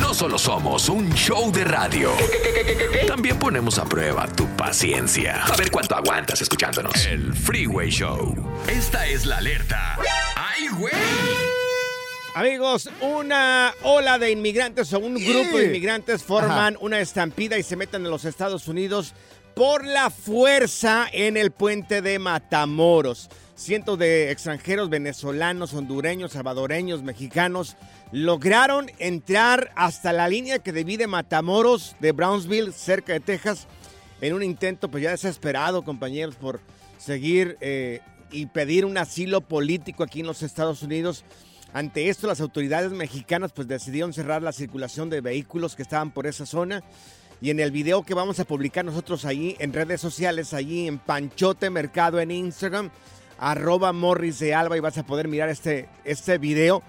No solo somos un show de radio. También ponemos a prueba tu paciencia. A ver cuánto aguantas escuchándonos. El Freeway Show. Esta es la alerta. ¡Ay, güey! Amigos, una ola de inmigrantes o un grupo de inmigrantes forman una estampida y se meten en los Estados Unidos por la fuerza en el puente de Matamoros. Cientos de extranjeros venezolanos, hondureños, salvadoreños, mexicanos lograron entrar hasta la línea que divide Matamoros de Brownsville, cerca de Texas, en un intento pues ya desesperado, compañeros, por seguir eh, y pedir un asilo político aquí en los Estados Unidos. Ante esto, las autoridades mexicanas pues decidieron cerrar la circulación de vehículos que estaban por esa zona. Y en el video que vamos a publicar nosotros allí en redes sociales, allí en Panchote Mercado en Instagram, arroba Morris de Alba y vas a poder mirar este, este video.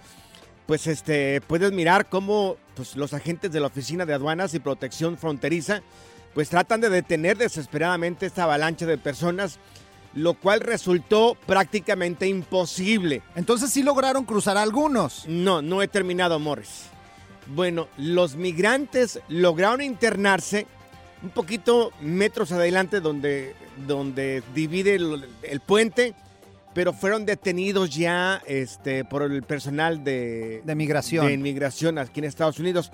Pues este, puedes mirar cómo pues, los agentes de la Oficina de Aduanas y Protección Fronteriza pues tratan de detener desesperadamente esta avalancha de personas, lo cual resultó prácticamente imposible. Entonces sí lograron cruzar algunos. No, no he terminado, Morris. Bueno, los migrantes lograron internarse un poquito metros adelante donde, donde divide el, el puente, pero fueron detenidos ya este, por el personal de, De migración. de inmigración aquí en Estados Unidos.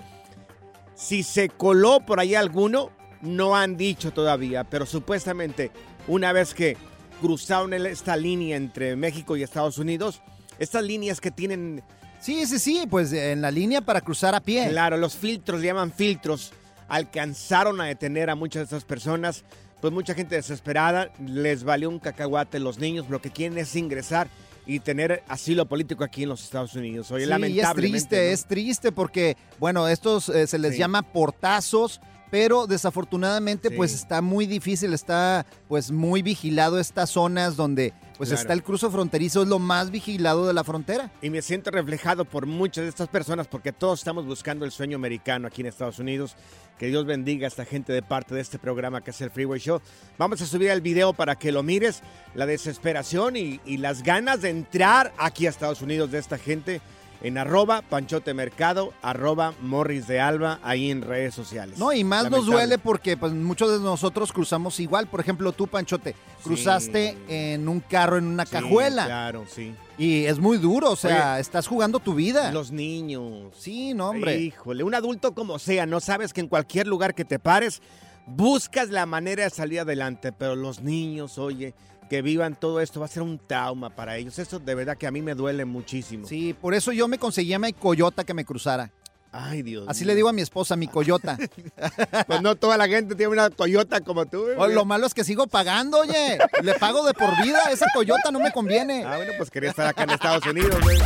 Si se coló por ahí alguno, no han dicho todavía, pero supuestamente una vez que cruzaron esta línea entre México y Estados Unidos, estas líneas que tienen Sí, sí, sí, pues en la línea para cruzar a pie. Claro, los filtros, le llaman filtros, alcanzaron a detener a muchas de estas personas. Pues mucha gente desesperada, les valió un cacahuate los niños, lo que quieren es ingresar y tener asilo político aquí en los Estados Unidos. Oye, Sí, y es lamentablemente. triste, ¿no? es triste porque, bueno, estos eh, se les Sí. llama portazos, pero desafortunadamente Sí. pues está muy difícil, está pues muy vigilado estas zonas donde pues Claro. está el cruce fronterizo, es lo más vigilado de la frontera. Y me siento reflejado por muchas de estas personas porque todos estamos buscando el sueño americano aquí en Estados Unidos. Que Dios bendiga a esta gente de parte de este programa que es el Freeway Show. Vamos a subir el video para que lo mires, la desesperación y, y las ganas de entrar aquí a Estados Unidos de esta gente en arroba Panchote Mercado, arroba Morris de Alba, ahí en redes sociales. No, y más nos duele porque pues, muchos de nosotros cruzamos igual. Por ejemplo, tú, Panchote, cruzaste en un carro, en una Sí, cajuela. Claro, sí. Y es muy duro, o sea, Oye, estás jugando tu vida. Los niños. Sí, no, hombre. Híjole, un adulto como sea, no sabes que en cualquier lugar que te pares, buscas la manera de salir adelante, pero los niños, oye, que vivan todo esto va a ser un trauma para ellos. Eso de verdad que a mí me duele muchísimo. Sí, por eso yo me conseguí a mi coyota que me cruzara. Ay, Dios. Así mío. le digo a mi esposa, mi coyota. Pues no toda la gente tiene una Toyota como tú. Oh, lo malo es que sigo pagando, oye. Le pago de por vida. Esa coyota no me conviene. Ah, bueno, pues quería estar acá en Estados Unidos, güey.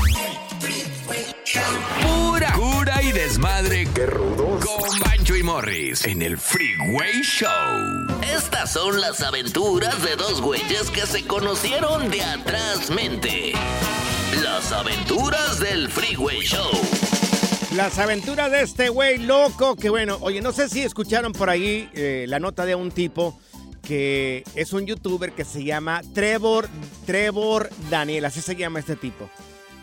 Pura cura y desmadre. ¡Qué rudos! Con Bancho y Morris en el Freeway Show. Estas son las aventuras de dos güeyes que se conocieron de atrás mente. Las aventuras del Freeway Show. Las aventuras de este güey loco, que bueno, oye, no sé si escucharon por ahí eh, la nota de un tipo que es un youtuber que se llama Trevor, Trevor Daniel, así se llama este tipo.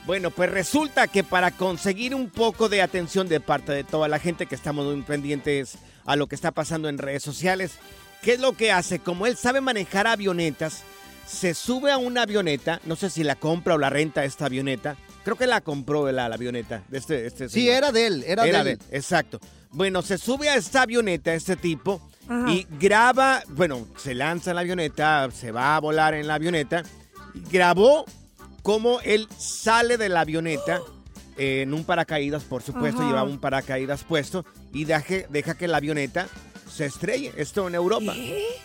Bueno, pues resulta que para conseguir un poco de atención de parte de toda la gente que estamos muy pendientes a lo que está pasando en redes sociales, ¿qué es lo que hace? Como él sabe manejar avionetas, se sube a una avioneta, no sé si la compra o la renta esta avioneta, creo que la compró la, la avioneta de este, este Sí, señor. era de él, era, de él. exacto. Bueno, se sube a esta avioneta este tipo y graba, bueno, se lanza en la avioneta, se va a volar en la avioneta, y grabó cómo él sale de la avioneta eh, en un paracaídas, por supuesto, Ajá. llevaba un paracaídas puesto y deje- deja que la avioneta se estrelle. Esto en Europa.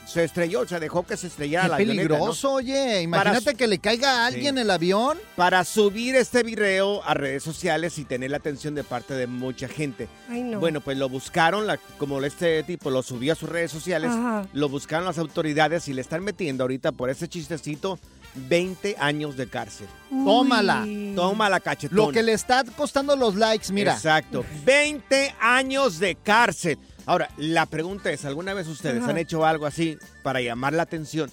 Se estrelló, o sea, dejó que se estrellara Qué la avioneta. ¿no? peligroso, oye. Imagínate Para- que le caiga a alguien Sí. el avión. Para subir este video a redes sociales y tener la atención de parte de mucha gente. Ay, no. Bueno, pues lo buscaron, la- como este tipo lo subió a sus redes sociales, Ajá. lo buscaron las autoridades y le están metiendo ahorita por ese chistecito 20 años de cárcel. Tómala. Toma la cachetón. Lo que le está costando los likes, mira. Exacto. 20 años de cárcel. Ahora, la pregunta es, ¿alguna vez ustedes Ajá. han hecho algo así para llamar la atención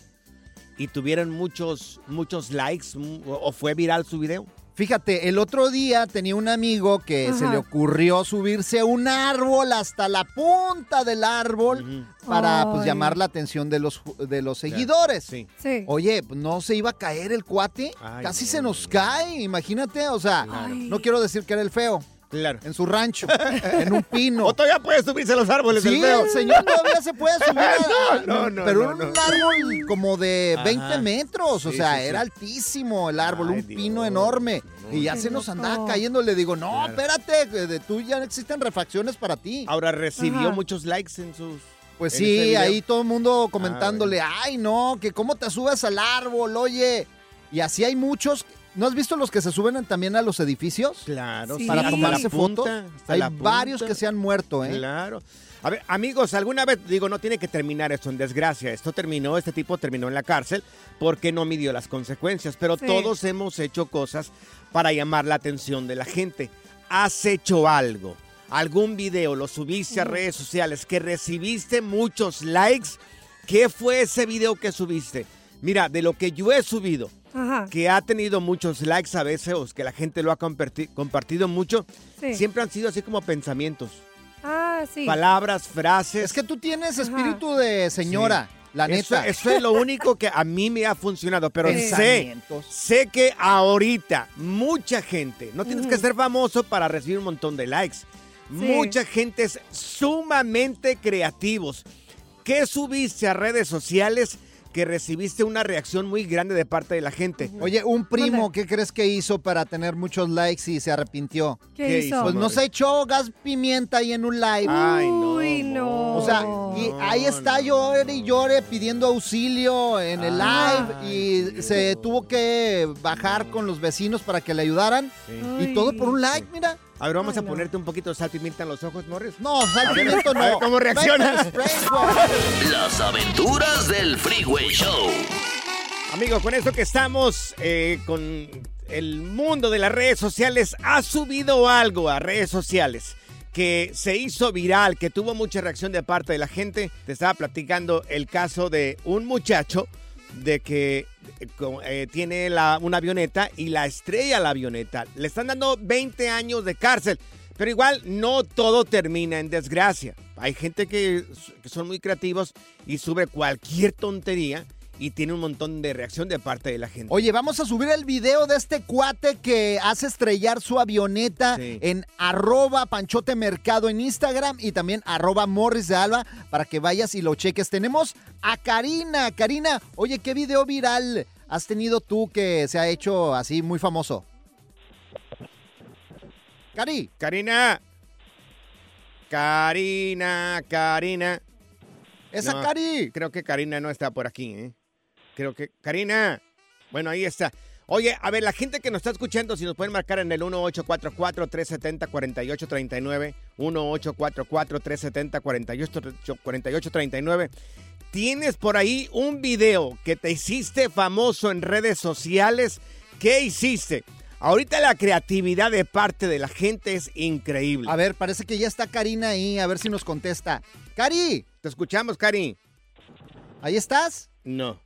y tuvieron muchos, muchos likes mm, o fue viral su video? Fíjate, el otro día tenía un amigo que se le ocurrió subirse a un árbol hasta la punta del árbol para pues, llamar la atención de los, ju- de los seguidores. Sí. Sí. Oye, pues, no se iba a caer el cuate. Ay, Casi no, se nos cae, imagínate. O sea, Claro. no quiero decir que era el feo. Claro. En su rancho, en un pino. O todavía puede subirse a los árboles Sí, el feo. señor todavía se puede subir. a- No, no, pero no, un no. árbol como de Ajá. 20 metros. o Sí, sea, sí, era altísimo el árbol, Ay, un pino Dios. enorme. y ya se nos andaba cayendo. Le digo, no, Claro. espérate, de tú ya no existen refacciones para ti. Ahora recibió Ajá. muchos likes en sus. Pues en sí, ahí todo el mundo comentándole, ay no, que cómo te subes al árbol, oye. Y así hay muchos. ¿No has visto los que se suben también a los edificios? Claro, Sí. Para tomarse fotos. Hay varios que se han muerto, ¿eh? Claro. A ver, amigos, alguna vez, digo, no tiene que terminar esto en desgracia. Esto terminó, este tipo terminó en la cárcel porque no midió las consecuencias. Pero Sí. todos hemos hecho cosas para llamar la atención de la gente. ¿Has hecho algo? ¿Algún video lo subiste a redes sociales que recibiste muchos likes? ¿Qué fue ese video que subiste? Mira, de lo que yo he subido, Ajá. que ha tenido muchos likes a veces o que la gente lo ha comparti- compartido mucho, Sí. siempre han sido así como pensamientos, Ah, sí. palabras, frases. Es que tú tienes espíritu de señora, la neta. eso es lo único que a mí me ha funcionado, pero sé, Pensamientos. sé que ahorita mucha gente, no tienes que ser famoso para recibir un montón de likes, mucha gente es sumamente creativos. ¿Qué subiste a redes sociales que recibiste una reacción muy grande de parte de la gente? Oye, un primo, ¿qué crees que hizo para tener muchos likes y se arrepintió? ¿Qué, ¿Qué hizo? Pues nos echó gas pimienta ahí en un live. Ay, no. Uy, no. O sea, y ahí está llore y llore pidiendo auxilio en el live y se tuvo que bajar con los vecinos para que le ayudaran. Y todo por un like, mira. A ver, vamos Ay, a no. ponerte un poquito de sal pimienta en los ojos, Morris. No, sal no. a ver cómo reaccionas. Las aventuras del Freeway Show. Amigos, con esto que estamos eh, con el mundo de las redes sociales, ha subido algo a redes sociales que se hizo viral, que tuvo mucha reacción de parte de la gente. Te estaba platicando el caso de un muchacho de que eh, tiene la- una avioneta y la estrella la avioneta. Le están dando 20 años de cárcel. Pero igual no todo termina en desgracia. Hay gente que, que son muy creativos y sube cualquier tontería y tiene un montón de reacción de parte de la gente. Oye, vamos a subir el video de este cuate que hace estrellar su avioneta Sí. en arroba panchote mercado en Instagram y también arroba morris de alba para que vayas y lo cheques. Tenemos a Karina. Karina, oye, ¿qué video viral has tenido tú que se ha hecho así muy famoso? Cari. Karina. Karina, Karina. Esa No, Cari. Creo que Karina no está por aquí, ¿eh? Creo que. Karina. Bueno, ahí está. Oye, a ver, la gente que nos está escuchando, si nos pueden marcar en el 1844-370-4839, 1844-370-4839. Tienes por ahí un video que te hiciste famoso en redes sociales. ¿Qué hiciste? Ahorita la creatividad de parte de la gente es increíble. A ver, parece que ya está Karina ahí, a ver si nos contesta. Cari. Te escuchamos, Cari. ¿Ahí estás? No.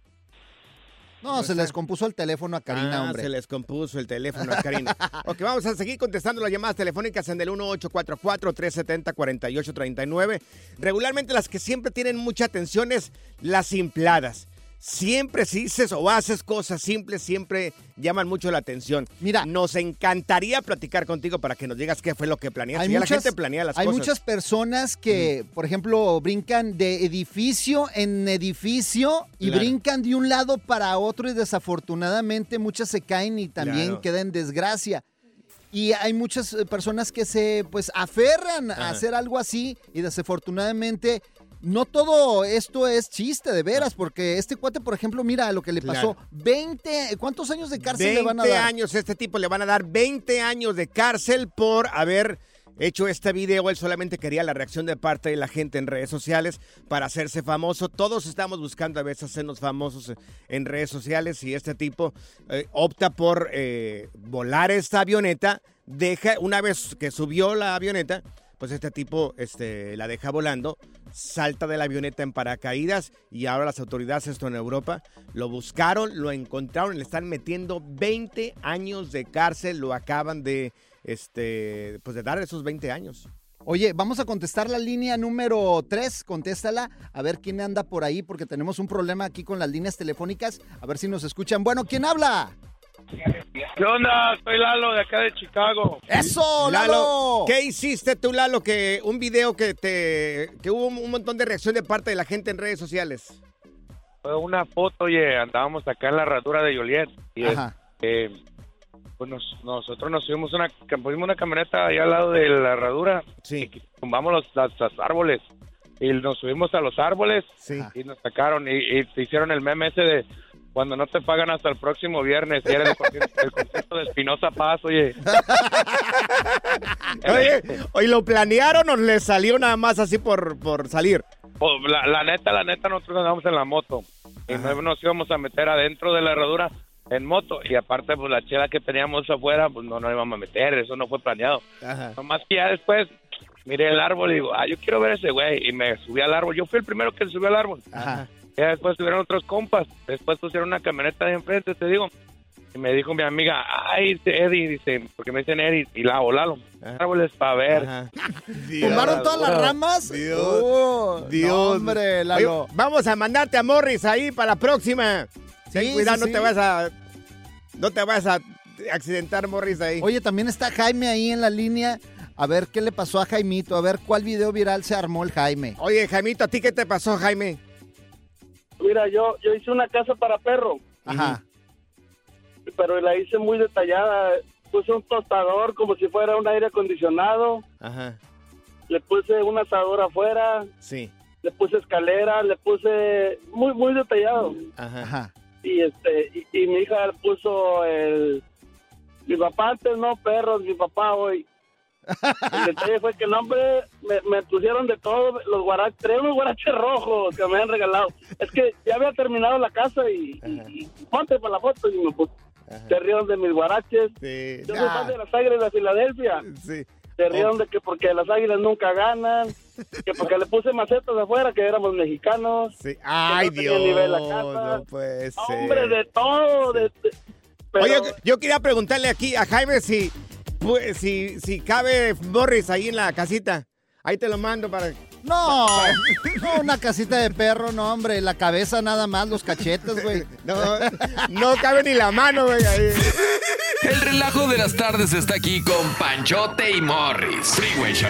No, se les compuso el teléfono a Karina, Ah, hombre. se les compuso el teléfono a Karina. ok, vamos a seguir contestando las llamadas telefónicas en el 1844-370-4839. Regularmente las que siempre tienen mucha atención es las simpladas. Siempre si dices o haces cosas simples, siempre llaman mucho la atención. Mira. Nos encantaría platicar contigo para que nos digas qué fue lo que planeaste. Hay Ya muchas, la gente planea las hay cosas. muchas personas que, por ejemplo, brincan de edificio en edificio y Claro. brincan de un lado para otro y desafortunadamente muchas se caen y también Claro. quedan en desgracia. Y hay muchas eh, personas que se pues aferran a hacer algo así y desafortunadamente no todo esto es chiste de veras, porque este cuate, por ejemplo, mira lo que le pasó. Claro. 20, ¿cuántos años de cárcel 20 le van a dar? años, este tipo le van a dar 20 años de cárcel por haber hecho este video. Él solamente quería la reacción de parte de la gente en redes sociales para hacerse famoso. Todos estamos buscando a veces hacernos famosos en redes sociales y este tipo eh, opta por eh, volar esta avioneta. Deja, una vez que subió la avioneta, pues este tipo este, la deja volando, salta de la avioneta en paracaídas y ahora las autoridades, esto en Europa, lo buscaron, lo encontraron, le están metiendo 20 años de cárcel, lo acaban de, este, pues de dar esos 20 años. Oye, vamos a contestar la línea número 3, contéstala, a ver quién anda por ahí, porque tenemos un problema aquí con las líneas telefónicas, a ver si nos escuchan. Bueno, ¿quién habla? ¿Qué onda? Soy Lalo de acá de Chicago. ¡Eso, Lalo! ¿Qué hiciste tú, Lalo? Que un video que te, que hubo un montón de reacción de parte de la gente en redes sociales. Fue una foto, oye, andábamos acá en la herradura de Joliet. Y Ajá. este, pues nos- nosotros nos subimos una, pusimos una camioneta ahí al lado de la herradura. Sí. Y tumbamos los, los- los árboles. Y nos subimos a los árboles. Sí. Y nos sacaron. Y, y te hicieron el meme ese de cuando no te pagan hasta el próximo viernes. Y era el concierto, el concierto de Espinosa Paz, oye. Oye, ¿hoy lo planearon o le salió nada más así por, por salir? Pues, la, la neta, la neta, nosotros andábamos en la moto y no nos íbamos a meter adentro de la herradura en moto y aparte pues la chela que teníamos afuera pues no nos íbamos a meter, eso no fue planeado. Ajá. Nomás que ya después miré el árbol y digo, ah, yo quiero ver ese güey y me subí al árbol, yo fui el primero que subió al árbol. Ajá. Ya después tuvieron otros compas, después pusieron una camioneta de enfrente, te digo. Y me dijo mi amiga, ay, dice Eddie, dice, porque me dicen Eddie, y la Lalo, árboles para ver. ¿Tumbaron todas las ramas? Dios, Oh, Dios. no, hombre, Lalo. Oye, vamos a mandarte a Morris ahí para la próxima. Ten Sí, cuidado, sí, no sí. te vas a no te vas a accidentar Morris ahí. Oye, también está Jaime ahí en la línea. A ver qué le pasó a Jaimito, a ver cuál video viral se armó el Jaime. Oye, Jaimito, ¿a ti qué te pasó, Jaime? Mira, yo, yo hice una casa para perro, Ajá. pero la hice muy detallada. Puse un tostador como si fuera un aire acondicionado. Ajá. Le puse un asador afuera. Sí. Le puse escalera. Le puse muy, muy detallado. Ajá. Ajá. Y este y, y mi hija le puso el... Mi papá antes no, perros, mi papá hoy. El detalle fue que el hombre me, me pusieron de todo, los guaraches, traía unos guaraches rojos que me habían regalado. Es que ya había terminado la casa y, y, y ponte para la foto y me puse. Se rieron de mis guaraches. Sí. Yo soy fan de las Águilas de Filadelfia. Sí. Se rieron de que porque las águilas nunca ganan, que porque le puse macetas afuera, que éramos mexicanos. Sí. Ay, que no Dios. nivel la casa. No puede ser. Hombre, de todo. de- de- pero- Oye, yo quería preguntarle aquí a Jaime si, pues, si, si cabe Morris ahí en la casita. Ahí te lo mando para... No, no, una casita de perro, no, hombre. La cabeza nada más, los cachetes, güey. No, no cabe ni la mano, güey. ahí. El relajo de las tardes está aquí con Panchote y Morris. Freeway Show.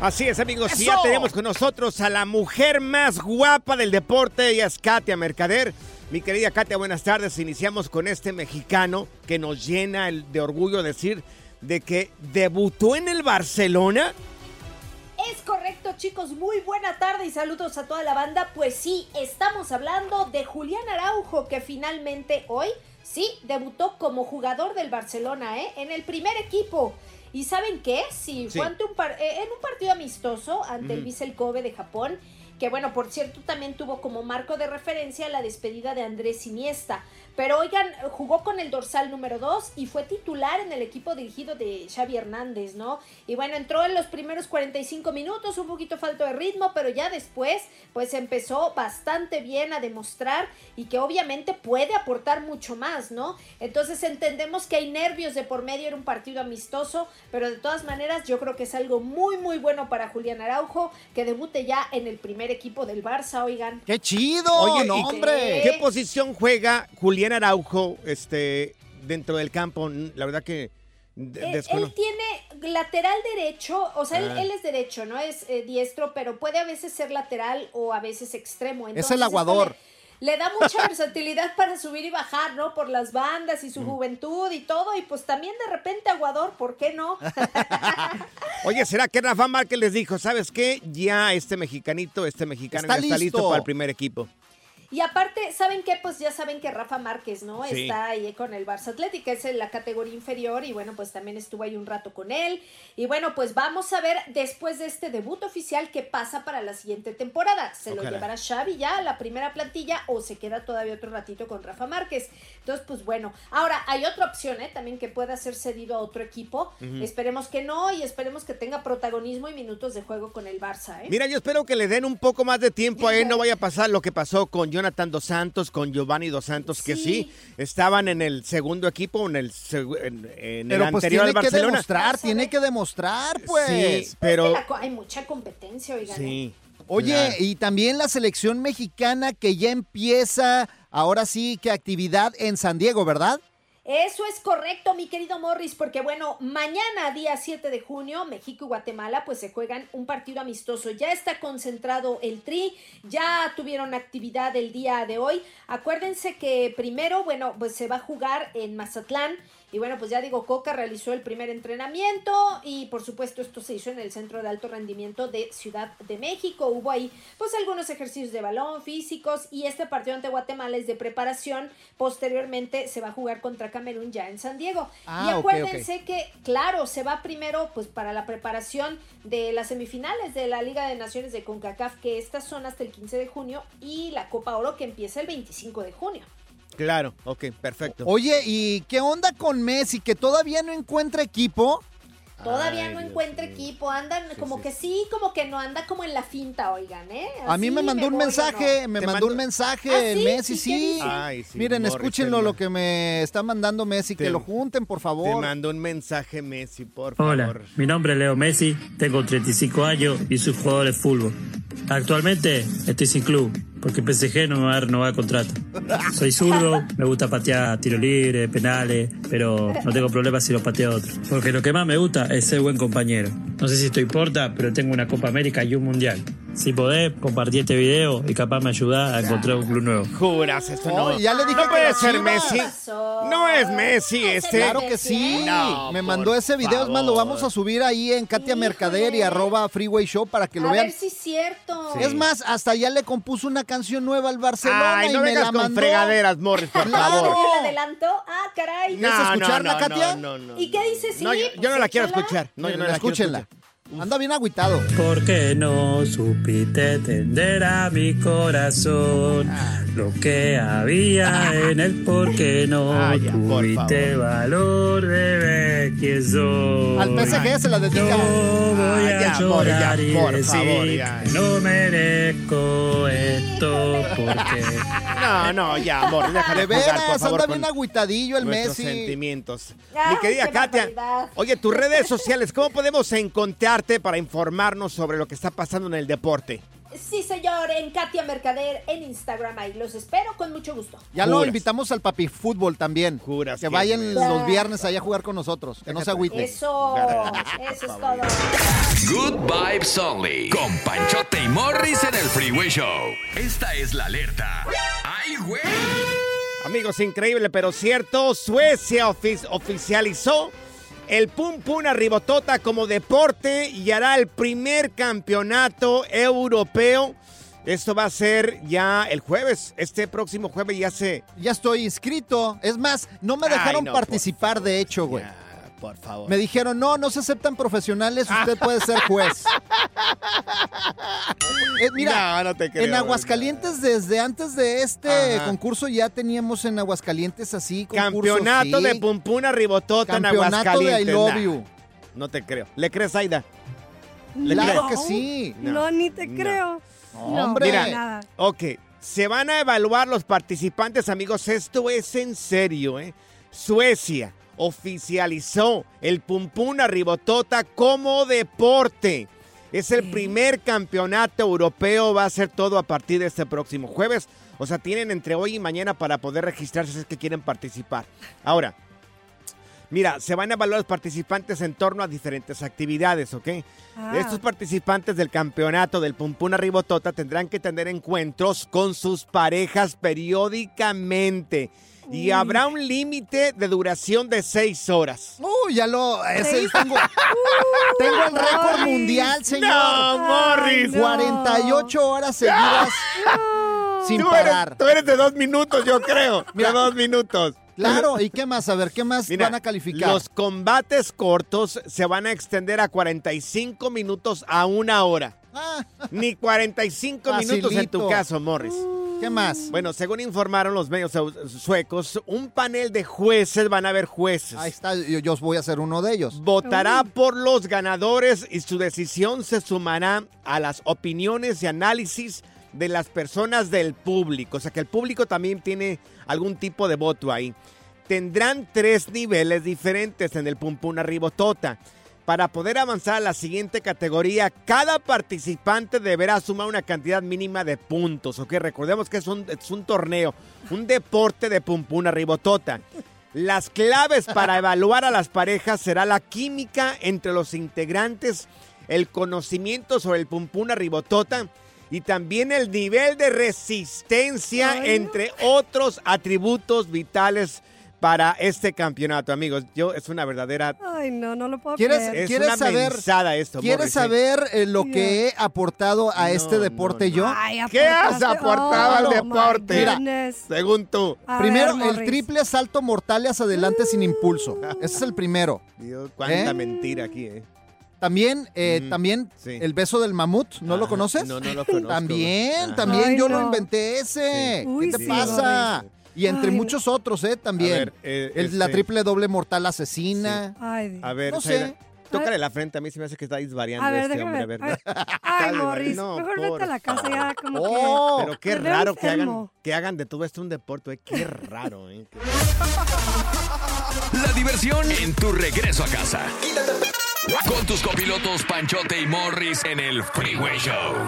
Así es, amigos. y Ya ¡Eso! tenemos con nosotros a la mujer más guapa del deporte. Ella es Katia Mercader. Mi querida Katia, buenas tardes. Iniciamos con este mexicano que nos llena el- de orgullo decir de que debutó en el Barcelona. Es correcto, chicos. Muy buena tarde y saludos a toda la banda. Pues sí, estamos hablando de Julián Araujo, que finalmente hoy, sí, debutó como jugador del Barcelona, ¿eh? En el primer equipo. ¿Y saben qué? Sí, Sí. un par- eh, en un partido amistoso ante el. Vissel Kobe de Japón. Que bueno, por cierto, también tuvo como marco de referencia la despedida de Andrés Iniesta. Pero oigan, jugó con el dorsal número 2 y fue titular en el equipo dirigido de Xavi Hernández, ¿no? Y bueno, entró en los primeros 45 minutos, un poquito falto de ritmo, pero ya después, pues empezó bastante bien a demostrar y que obviamente puede aportar mucho más, ¿no? Entonces entendemos que hay nervios de por medio, era un partido amistoso, pero de todas maneras yo creo que es algo muy, muy bueno para Julián Araujo, que debute ya en el primer equipo del Barça, oigan. ¡Qué chido! Oye, no, ¿y hombre! ¿Qué posición juega Julián Araujo este, dentro del campo? La verdad que de- Él, descono- él tiene lateral derecho, o sea, él, Ah. él es derecho, ¿no? Es eh, diestro, pero puede a veces ser lateral o a veces extremo. Entonces, el esto aguador. Le, le da mucha versatilidad para subir y bajar, ¿no? Por las bandas y su juventud y todo. Y pues también de repente aguador, ¿por qué no? Oye, ¿será que Rafa Márquez les dijo, sabes qué? Ya este mexicanito, este mexicano Está ya está listo listo. para el primer equipo. Y aparte, ¿saben qué? Pues ya saben que Rafa Márquez, ¿no? Sí. Está ahí con el Barça Atlético, es en la categoría inferior y bueno, pues también estuvo ahí un rato con él. Y bueno, pues vamos a ver después de este debut oficial qué pasa para la siguiente temporada. ¿Se lo llevará Xavi ya a la primera plantilla o se queda todavía otro ratito con Rafa Márquez? Entonces, pues bueno. Ahora, hay otra opción, ¿eh? También que pueda ser cedido a otro equipo. Esperemos que no y esperemos que tenga protagonismo y minutos de juego con el Barça, ¿eh? Mira, yo espero que le den un poco más de tiempo a él. No vaya a pasar lo que pasó con Jonathan Dos Santos, con Giovanni Dos Santos, que sí, estaban en el segundo equipo, en el, en, el Pero pues anterior tiene al que Barcelona. demostrar, tiene que demostrar, pues. Sí, pero... La hay mucha competencia, oigan. ¿eh? Sí. Oye, claro. y también la selección mexicana que ya empieza, ahora sí que actividad en San Diego, ¿verdad? Eso es correcto, mi querido Morris, porque bueno, mañana, día 7 de junio, México y Guatemala pues se juegan un partido amistoso. Ya está concentrado el tri, ya tuvieron actividad el día de hoy. Acuérdense que primero, bueno, pues se va a jugar en Mazatlán Y bueno, pues ya digo, Coca realizó el primer entrenamiento y por supuesto esto se hizo en el Centro de Alto Rendimiento de Ciudad de México. Hubo ahí pues algunos ejercicios de balón físicos y este partido ante Guatemala es de preparación. Posteriormente se va a jugar contra Camerún ya en San Diego. Ah, y ok, acuérdense que, claro, se va primero pues para la preparación de las semifinales de la Liga de Naciones de CONCACAF, que estas son hasta el 15 de junio, y la Copa Oro que empieza el 25 de junio. Claro, ok, perfecto. Oye, ¿y qué onda con Messi? Que todavía no encuentra equipo. Todavía Ay, no encuentra equipo, andan como que sí, como que no, anda como en la finta, oigan, ¿eh? A mí me mandó un voy mensaje, no. me ¿Te mandó mandó? un mensaje ¿Ah, sí? Messi, ¿Y qué sí. Ay, sí, Miren, Morris, escúchenlo te lo que me está mandando Messi, Te- que lo junten, por Te favor. mando un mensaje, Messi, por favor. Hola, mi nombre es Leo Messi, tengo 35 años y soy jugador de fútbol. Actualmente estoy sin club porque PSG no me va a renovar contrato. Soy zurdo, me gusta patear tiro libre, penales, pero no tengo problema si los pateo otro. Porque lo que más me gusta es ser buen compañero. No sé si esto importa, pero tengo una Copa América y un Mundial. Si podés, compartí este video y capaz me ayuda a encontrar un club nuevo. Juras, esto no. Oh, ya le dije no que puede las ser Chivas. Messi. No es Messi este. Claro que sí. No, me mandó ese video, es más, lo vamos a subir ahí en Katia Mercader y arroba Freeway Show para que lo A vean. ver si es cierto. Es más, hasta ya le compuso una canción nueva al Barcelona Ay, y no me vengas la con mandó. fregaderas, Morris, por Claro. favor. ¿El adelanto? Ah, caray. ¿Quieres escucharla, Katia? No, no, ¿Y qué dice? Sí, No, yo, yo no la quiero escuchar. No, yo no la quiero escúchenla. Anda bien agüitado. ¿Por qué no supiste tender a mi corazón? Lo que había en él, ¿por qué no Ah, ya, por tuviste valor de ver soy? Al PSG se la dedica. No voy Ah, a ya, llorar por- y por decir favor, ya. no merezco esto porque... No, no, ya, por veras, favor, anda con bien agüitadillo el Messi. sentimientos. Mi querida Katia, barbaridad. oye, tus redes sociales, ¿cómo podemos encontrarte para informarnos sobre lo que está pasando en el deporte? Sí, señor, en Katia Mercader, en Instagram, ahí los espero con mucho gusto. Ya lo invitamos al papi fútbol también. Juras que que vayan los viernes allá a jugar con nosotros. Que no se agüite. Eso, eso es todo. Good Vibes Only. Con Panchote y Morris en el Freeway Show. Esta es la alerta. ¡Ay, güey! Amigos, increíble, pero cierto, Suecia ofi- oficializó el Pum Pum a Ribotota como deporte y hará el primer campeonato europeo. Esto va a ser ya el jueves, este próximo jueves ya se... Ya estoy inscrito. Es más, no me Ay, dejaron por participar, de hecho, güey. Por favor. Me dijeron, no, no se aceptan profesionales, usted puede ser juez. Eh, mira, No, no te creo, en Aguascalientes, desde antes de este Ajá. concurso, ya teníamos en Aguascalientes así. Campeonato sí. de Pum Pum a Ribotota en Campeonato de Aguascalientes. I Love Nah, You. No te creo. ¿Le crees, Aida? ¿Le Claro crees? que sí. No, No, ni te no. creo. No, Hombre. Mira, nada. Ok, se van a evaluar los participantes, amigos. Esto es en serio, ¿eh? Suecia oficializó el Pum Pum Ribotota como deporte. Es el primer campeonato europeo, va a ser todo a partir de este próximo jueves. O sea, tienen entre hoy y mañana para poder registrarse si es que quieren participar. Ahora, mira, se van a evaluar los participantes en torno a diferentes actividades, ¿ok? Ah. Estos participantes del campeonato del Pumpuna Ribotota tendrán que tener encuentros con sus parejas periódicamente. Y habrá un límite de duración de seis horas. Uy, ya lo. Ese, Sí. tengo, tengo el récord mundial, señor. No, Morris. no. 48 horas seguidas sin tú, eres, parar. tú eres de dos minutos, yo creo. Mira. de dos minutos. Claro, ¿y qué más? A ver, ¿qué más Mira, van a calificar? Los combates cortos se van a extender a 45 minutos a una hora. Ni 45 minutos en tu Facilito. caso, Morris. ¿Qué más? Bueno, según informaron los medios su- suecos, un panel de jueces, van a haber jueces. Ahí está, yo, yo voy a ser uno de ellos. Votará por los ganadores y su decisión se sumará a las opiniones y análisis de las personas del público. O sea que el público también tiene algún tipo de voto ahí. Tendrán tres niveles diferentes en el Pumpuna Ribotota. Para poder avanzar a la siguiente categoría, cada participante deberá sumar una cantidad mínima de puntos. ¿ok? Recordemos que es un, es un torneo, un deporte de Pumpuna Ribotota. Las claves para evaluar a las parejas será la química entre los integrantes, el conocimiento sobre el Pumpuna Ribotota y también el nivel de resistencia Ay, no. entre otros atributos vitales para este campeonato, amigos. Yo es una verdadera Ay, no, no lo puedo ¿Quieres, creer. Es ¿quieres una saber, esto, ¿quieres Morris, saber eh, lo que he aportado a este deporte yo? Ay, ¿Qué has aportado al Oh, deporte? Mira. Según tú. A Primero, ver, el triple salto mortal hacia adelante sin impulso. Ese es el primero. Dios, cuánta ¿Eh? mentira aquí, ¿eh? También, eh, Mm, también sí. el beso del mamut, ¿no lo conoces? no, no lo conozco. También, Ajá. también Ay, yo no. lo inventé ese. Sí. Uy, ¿Qué te sí, pasa? Morris. Y entre Ay, muchos otros, ¿eh? También. A ver, eh, El- La este- triple doble mortal asesina. Ay, Dios. A ver, No Zaira, sé. tócale la frente. A mí se me hace que está disvariando A ver, este déjame hombre, ver. ¿verdad? Ay, Dale, Morris, no, mejor por vete a la casa ya, como Oh, Pero qué Me veo raro que hagan, enfermo. que hagan de todo esto un deporte, ¿eh? Qué raro, ¿eh? Qué- La diversión en tu regreso a casa. Con tus copilotos Panchote y Morris en el Freeway Show.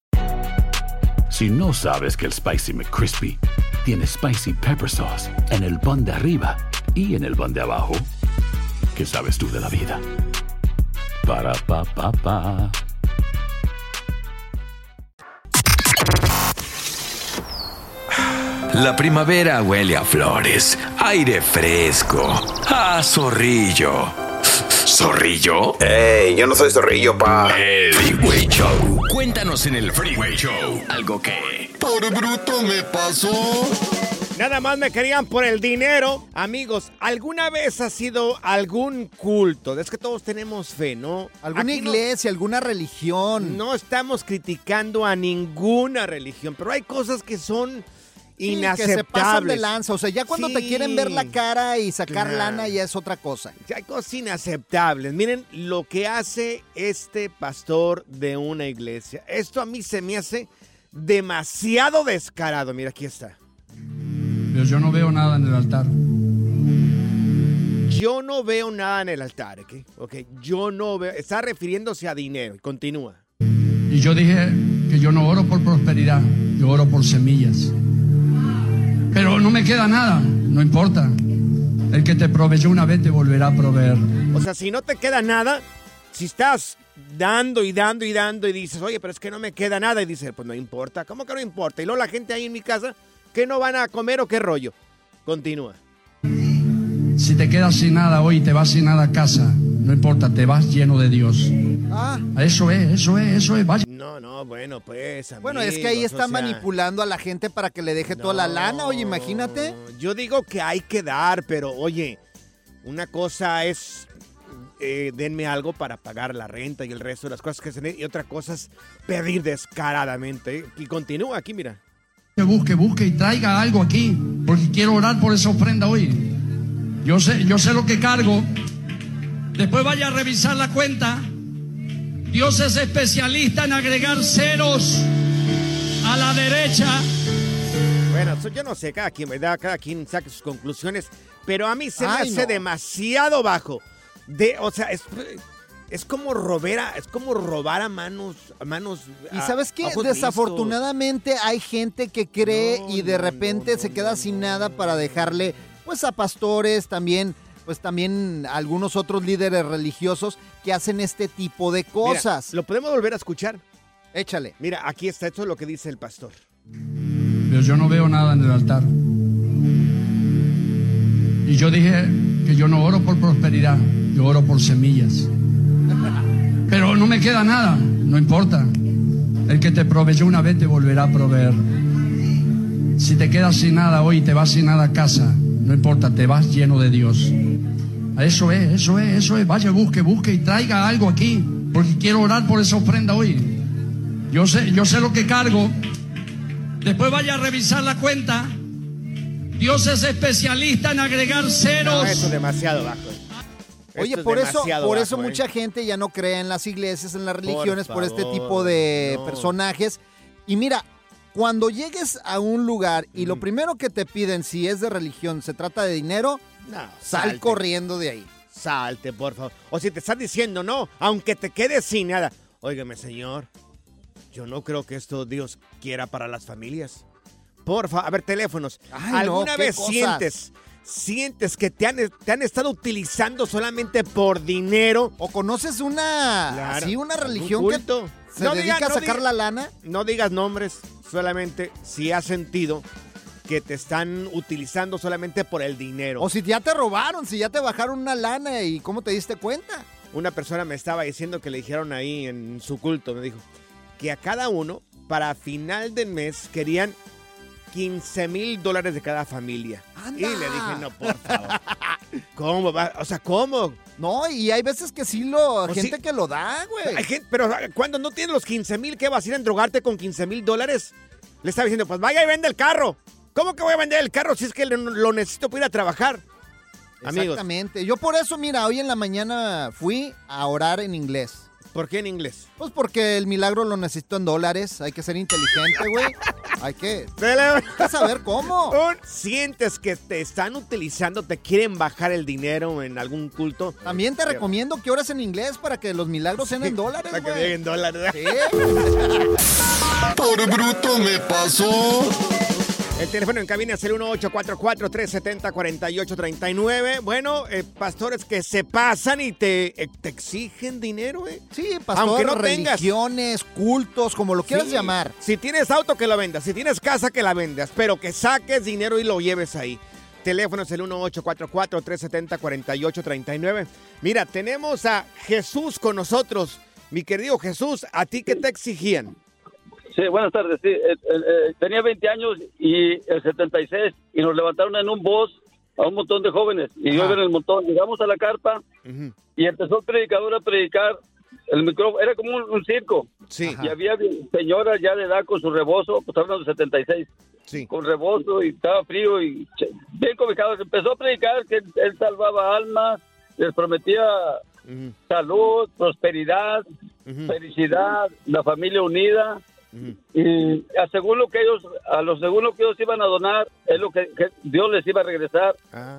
Si no sabes que el Spicy McCrispy tiene Spicy Pepper Sauce en el pan de arriba y en el pan de abajo, ¿qué sabes tú de la vida? Para, pa, pa, pa. La primavera huele a flores, aire fresco, a zorrillo. ¿Zorrillo? ¡Ey! Yo no soy zorrillo, pa. El Freeway Show. Cuéntanos en el Freeway Show algo que... Por bruto me pasó. Nada más me querían por el dinero. Amigos, ¿alguna vez ha sido algún culto? Es que todos tenemos fe, ¿no? ¿Alguna Aquí no- iglesia, alguna religión? No estamos criticando a ninguna religión, pero hay cosas que son Sí, inaceptables. que se pasan de lanza. O sea, ya cuando te quieren ver la cara y sacar Claro. lana ya es otra cosa. Hay cosas inaceptables. Miren lo que hace este pastor de una iglesia. Esto a mí se me hace demasiado descarado. Mira, aquí está. Pero yo no veo nada en el altar. Yo no veo nada en el altar, ¿ok? Ok, yo no veo. Está refiriéndose a dinero. Continúa. Y yo dije que yo no oro por prosperidad, yo oro por semillas. No me queda nada, no importa. El que te proveyó una vez te volverá a proveer. O sea, si no te queda nada, si estás dando y dando y dando y dices, oye, pero es que no me queda nada, y dices, pues no importa, ¿cómo que no importa? Y luego la gente ahí en mi casa, ¿qué no van a comer o qué rollo? Continúa. Si te quedas sin nada hoy te vas sin nada a casa, no importa, te vas lleno de Dios. Ah. Eso es, eso es, eso es. Vaya. No, no, bueno, pues. Bueno, es que ahí amigos, está o sea, manipulando a la gente para que le deje toda la lana. Oye, imagínate. Yo digo que hay que dar, pero oye, una cosa es eh, denme algo para pagar la renta y el resto de las cosas que se necesitan, y otra cosa es pedir descaradamente. Y continúa aquí, mira. Que busque, busque y traiga algo aquí, porque quiero orar por esa ofrenda hoy. Yo sé, yo sé lo que cargo. Después vaya a revisar la cuenta. Dios es especialista en agregar ceros a la derecha. Bueno, eso yo no sé, cada quien, ¿verdad? Cada quien saque sus conclusiones, pero a mí se me Ay, hace no. demasiado bajo. De, o sea, es, es como robar a, es como robar a manos, a manos. Y a- sabes qué, desafortunadamente hay gente que cree y de repente se queda sin nada para dejarle, pues a pastores también, pues también algunos otros líderes religiosos que hacen este tipo de Mira, cosas. ¿Lo podemos volver a escuchar? Échale. Mira, aquí está, esto es lo que dice el pastor. Pero yo no veo nada en el altar. Y yo dije que yo no oro por prosperidad, yo oro por semillas. Pero no me queda nada, no importa. El que te proveyó una vez te volverá a proveer. Si te quedas sin nada hoy y te vas sin nada a casa, No importa, te vas lleno de Dios. Eso es, eso es, eso es. Vaya, busque, busque y traiga algo aquí. Porque quiero orar por esa ofrenda hoy. Yo sé, yo sé lo que cargo. Después vaya a revisar la cuenta. Dios es especialista en agregar ceros. No, eso es demasiado bajo. Oye, Esto es por eso, por eso bajo, ¿eh? mucha gente ya no cree en las iglesias, en las Por religiones, por, este tipo de no. personajes. Y mira, cuando llegues a un lugar y lo primero que te piden, si es de religión, se trata de dinero, No, sal salte. corriendo de ahí. Salte, por favor. O si te están diciendo no, aunque te quedes sin nada. Óigame, señor, yo no creo que esto Dios quiera para las familias. Por favor, a ver, teléfonos. Ay, ¿Alguna vez cosas. sientes, sientes que te han, te han estado utilizando solamente por dinero? ¿O conoces una, Claro, así, una religión que culto. se No dedica diga- a sacar diga- la lana? No digas nombres, solamente si has sentido que te están utilizando solamente por el dinero. O si ya te robaron, si ya te bajaron una lana y cómo te diste cuenta. Una persona me estaba diciendo que le dijeron ahí en su culto, me dijo, que a cada uno, para final del mes, querían 15 mil dólares de cada familia. Y le dije, no, por favor. ¿Cómo va? O sea, ¿cómo? No, y hay veces que sí lo, Pues gente sí. que lo da, güey. Hay gente, pero cuando no tienes los 15 mil, ¿qué vas a ir a endrogarte con 15 mil dólares? Le estaba diciendo, pues vaya y vende el carro. ¿Cómo que voy a vender el carro si es que lo, necesito para ir a trabajar? Amigos, Exactamente. Yo por eso, mira, hoy en la mañana fui a orar en inglés. ¿Por qué en inglés? Pues porque el milagro lo necesito en dólares. Hay que ser inteligente, güey. Hay que, hay que saber cómo. Un- ¿Sientes que te están utilizando, te quieren bajar el dinero en algún culto? También te recomiendo que ores en inglés para que los milagros sean en dólares, Para que lleguen dólares. Sí. Por bruto me pasó. El teléfono en cabina es el 1844-370-4839. Bueno, eh, pastores que se pasan y te, eh, te exigen dinero, ¿eh? Sí, pastor, Aunque no tengas. religiones, cultos, como lo quieras Sí. llamar. Si tienes auto, que lo vendas. Si tienes casa, que la vendas. Pero que saques dinero y lo lleves ahí. Teléfono es el 1844-370-4839. Mira, tenemos a Jesús con nosotros. Mi querido Jesús, ¿a ti qué te exigían? Sí, buenas tardes. Sí, eh, eh, tenía 20 años y el 76 y nos levantaron en un bus a un montón de jóvenes y yo en el montón. Llegamos a la carpa y empezó el predicador a predicar. El micrófono era como un, un circo. Sí. Y había señoras ya de edad con su rebozo, pues hablando de 76. Sí. Con rebozo y estaba frío y bien cobijados. Empezó a predicar que él, él salvaba almas, les prometía salud, prosperidad, felicidad, la familia unida. Y a según lo que ellos, a lo según lo que ellos iban a donar, es lo que, que Dios les iba a regresar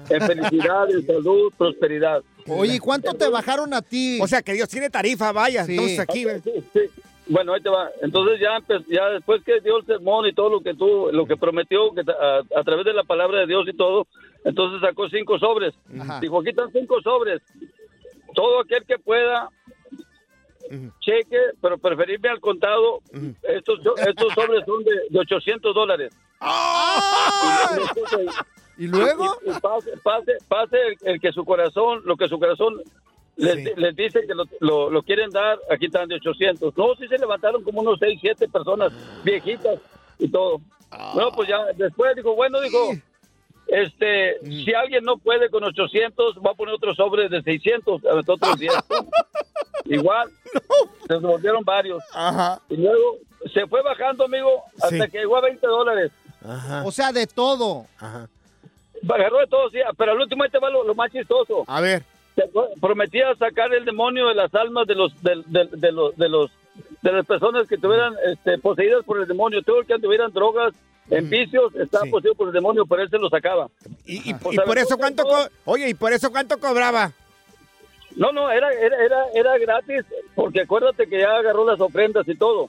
en felicidad, en salud, prosperidad. Oye, ¿y cuánto te bajaron a ti? O sea, que Dios tiene tarifa, vaya. Sí. Entonces aquí... Sí, sí. Bueno, ahí te va. Entonces ya ya después que dio el sermón y todo lo que tú, lo que prometió que a, a través de la palabra de Dios y todo, entonces sacó cinco sobres. Ajá. Dijo, aquí están cinco sobres. Todo aquel que pueda cheque, pero preferirme al contado. Estos estos sobres son de, de 800 dólares. ¿Y luego? Y- y pase, pase, pase el, el que su corazón, lo que su corazón les, Sí. les dice que lo, lo- lo quieren dar, aquí están de 800. No, sí se levantaron como unos 6, 7 personas viejitas y todo. Bueno, pues ya después dijo, bueno, dijo, este, si alguien no puede con 800, va a poner otro sobre de 600, aventó otros 10. Igual, se volvieron varios. Y luego se fue bajando, amigo, hasta Sí. que llegó a 20 dólares. O sea, de todo. Agarró de todo, sí, pero al último ahí te va lo, lo más chistoso. A ver. Prometía sacar el demonio de las almas de los de, de- de los de los de las personas que estuvieran este, poseídas por el demonio, todo el que anduvieran drogas, en vicios, estaba poseído por el demonio, pero él se lo sacaba. ¿Y, y- y por eso cuánto... co- Oye, ¿y por eso cuánto cobraba? No, no, era, era, era, era gratis, porque acuérdate que ya agarró las ofrendas y todo.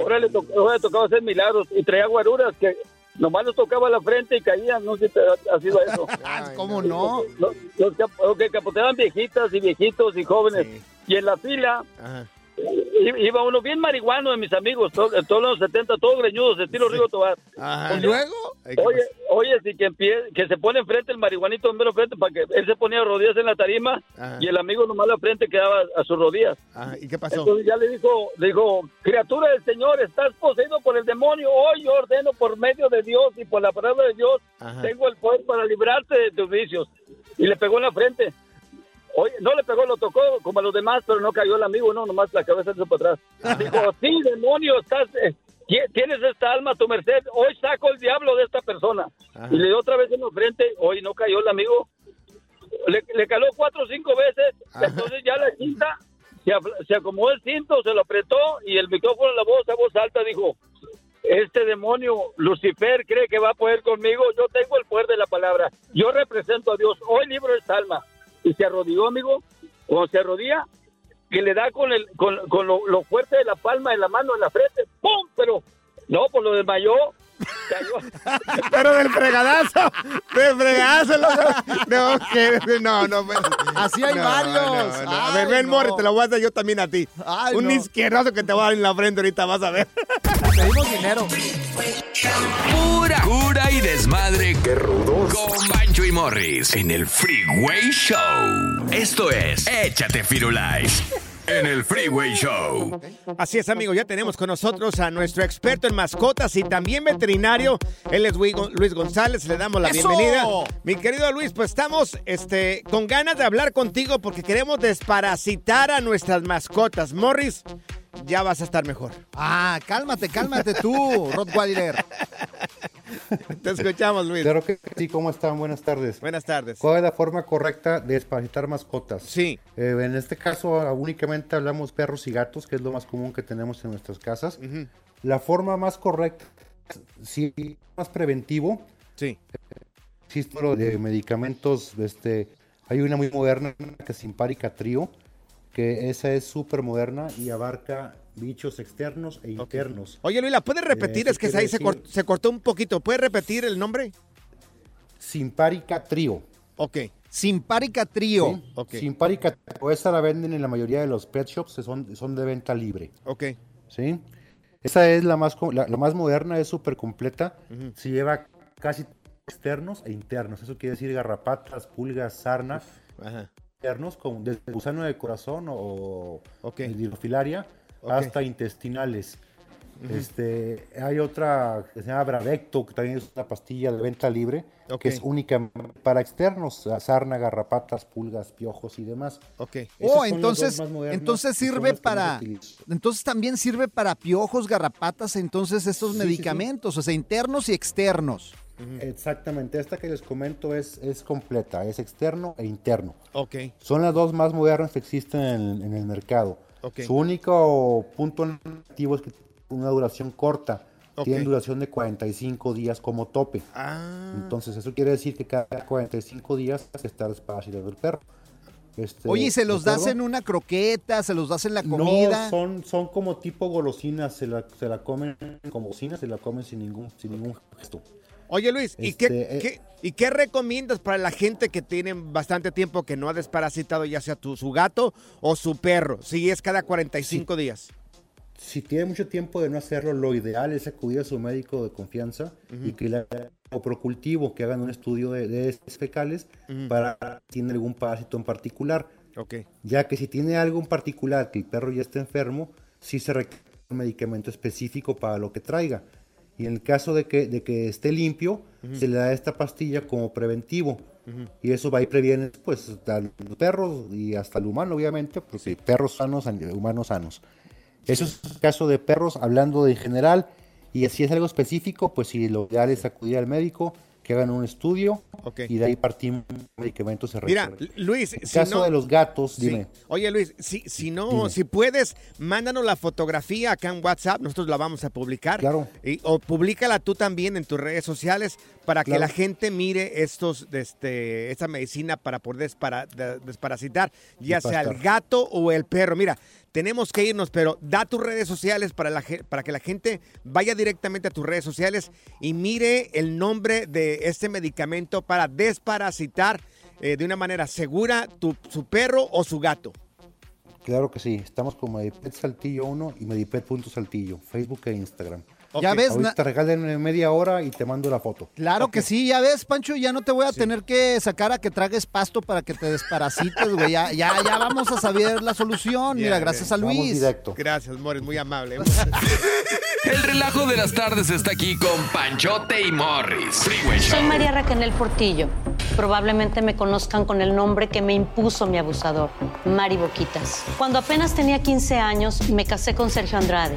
Ahora le, to- ahora le tocaba hacer milagros y traía guaruras que nomás les tocaba la frente y caían, no sé si te ha, sido eso. ¿Cómo no? Los, los los que capoteaban viejitas y viejitos y jóvenes. Y en la fila, iba uno bien marihuano de mis amigos, to- de todos los 70, todos greñudos, estilo Rigo Tobar. Ajá. Oye, ¿Y luego? Oye, oye, si que, empie- que se pone enfrente el marihuanito en mero frente para que él se ponía rodillas en la tarima Ajá. y el amigo nomás la frente quedaba a sus rodillas. Ajá, ¿Y qué pasó? Entonces ya le dijo, le dijo, criatura del Señor, estás poseído por el demonio. Hoy yo ordeno por medio de Dios y por la palabra de Dios, Ajá. tengo el poder para librarte de tus vicios. Y le pegó en la frente. Oye, no le pegó, lo tocó como a los demás, pero no cayó el amigo, no, nomás la cabeza se para atrás. Dijo, sí, demonio, estás, eh, ti- tienes esta alma a tu merced. Hoy saco el diablo de esta persona. Y le dio otra vez en la frente. Hoy no cayó el amigo. Le, le caló cuatro o cinco veces. Entonces ya la quinta se, se acomodó el cinto, se lo apretó y el micrófono en la voz, a voz alta, dijo, este demonio, Lucifer, cree que va a poder conmigo. Yo tengo el poder de la palabra. Yo represento a Dios. Hoy libro esta alma. Y se arrodilló, amigo. Cuando se arrodilla, que le da con, el, con, con lo, lo fuerte de la palma de la mano en la frente. ¡Pum! Pero, no, pues lo desmayó. Cayó. Pero del fregadazo, del fregadazo. No, no, que- no, no, pues, Así hay no, varios. no, no. A ver, ven, no. Morris, te lo voy a dar yo también a ti. Ay, Un no. izquierdazo que te va a dar en la frente ahorita, vas a ver. Pedimos dinero. Pura cura y desmadre. ¡Qué rudos! Con Bancho y Morris en el Freeway Show. Esto es Échate Firulais en el Freeway Show. Así es, amigo, ya tenemos con nosotros a nuestro experto en mascotas y también veterinario. Él es Luis Gon- Luis González, le damos la ¡Eso! bienvenida. Mi querido Luis, pues estamos este, con ganas de hablar contigo porque queremos desparasitar a nuestras mascotas. Morris, ya vas a estar mejor. Ah, cálmate, cálmate tú, Rottweiler. Te escuchamos, Luis. Claro que sí, ¿cómo están? Buenas tardes. Buenas tardes. ¿Cuál es la forma correcta de desparasitar mascotas? Sí. Eh, en este caso, ah, únicamente hablamos perros y gatos, que es lo más común que tenemos en nuestras casas. La forma más correcta, sí, más preventivo. Sí. Existe lo de medicamentos, este, hay una muy moderna que es Simparica Trio, que esa es súper moderna y abarca bichos externos e internos. Oye, Luis, ¿la puedes repetir? Eh, es que ahí se, cortó un poquito. ¿Puedes repetir el nombre? Simparica Trio. Ok. Simparica Trio. Sí, Ok. Simparica Trio. Esa la venden en la mayoría de los pet shops, son, son de venta libre. Ok. ¿Sí? Esa es la más, la, la más moderna, es súper completa. Ujú. Se lleva casi externos e internos. Eso quiere decir garrapatas, pulgas, sarna. Ajá. Internos, como desde gusano de corazón o Ok. el Dirofilaria Ok. hasta intestinales. Este, hay otra que se llama Bravecto, que también es una pastilla de venta libre, que es única para externos, sarna, garrapatas, pulgas, piojos y demás. Ok. Oh, entonces, entonces sirve para, entonces también sirve para piojos, garrapatas, entonces estos Sí, sí, sí. medicamentos, o sea, internos y externos. Exactamente, esta que les comento es, es completa, es externo e interno. Ok. Son las dos más modernas que existen en, el- en el mercado. Su único punto negativo es que tiene una duración corta. Tienen duración de 45 días como tope. Ah. Entonces, eso quiere decir que cada 45 días hay que estar desparasitando el perro. Este, Oye, ¿y se los ¿de das en una croqueta? ¿Se los das en la comida? No, son, son como tipo golosinas, se la, se la comen como golosinas, se la comen sin ningún, sin ningún gesto. Oye Luis, ¿y, qué, Este, eh, qué- ¿y qué recomiendas para la gente que tiene bastante tiempo que no ha desparasitado ya sea tu, su gato o su perro? Si es cada 45 días. Si tiene mucho tiempo de no hacerlo, lo ideal es acudir a su médico de confianza y que le hagan o procultivo, que hagan un estudio de, fecales para si tiene algún parásito en particular. Ok. Ya que si tiene algo en particular, que el perro ya está enfermo, sí se requiere un medicamento específico para lo que traiga. Y en el caso de que, de que esté limpio, se le da esta pastilla como preventivo. Y eso va y previene pues a los perros y hasta el humano, obviamente, porque perros sanos, humanos sanos. Eso es el caso de perros, hablando de en general. Y si es algo específico, pues si lo ideal es acudir al médico, que hagan un estudio Ok. y de ahí partimos medicamentos se Mira. Luis, En si caso no- de los gatos, Sí. dime. Oye Luis, si, si no, Dime. si puedes, mándanos la fotografía acá en WhatsApp, nosotros la vamos a publicar. Claro. Y- o públicala tú también en tus redes sociales para que la gente mire estos, este, esta medicina para poder despara- de- desparasitar, ya sea el gato o el perro. Mira, tenemos que irnos, pero da tus redes sociales para, la, para que la gente vaya directamente a tus redes sociales y mire el nombre de este medicamento para desparasitar eh, de una manera segura tu, su perro o su gato. Claro que sí, estamos como Medipet Saltillo 1 y Medipet.saltillo, Facebook e Instagram. Ya ves, Ahorita te regalen media hora y te mando la foto. Claro que sí, ya ves, Pancho, ya no te voy a tener que sacar a que tragues pasto para que te desparasites, güey. Ya, ya, ya vamos a saber la solución. Mira, gracias a vamos Luis. Gracias, Morris, muy amable. El relajo de las tardes está aquí con Panchote y Morris. Freeway Show. Soy María Raquel Portillo. Probablemente me conozcan con el nombre que me impuso mi abusador, Mari Boquitas. Cuando apenas tenía 15 años, me casé con Sergio Andrade,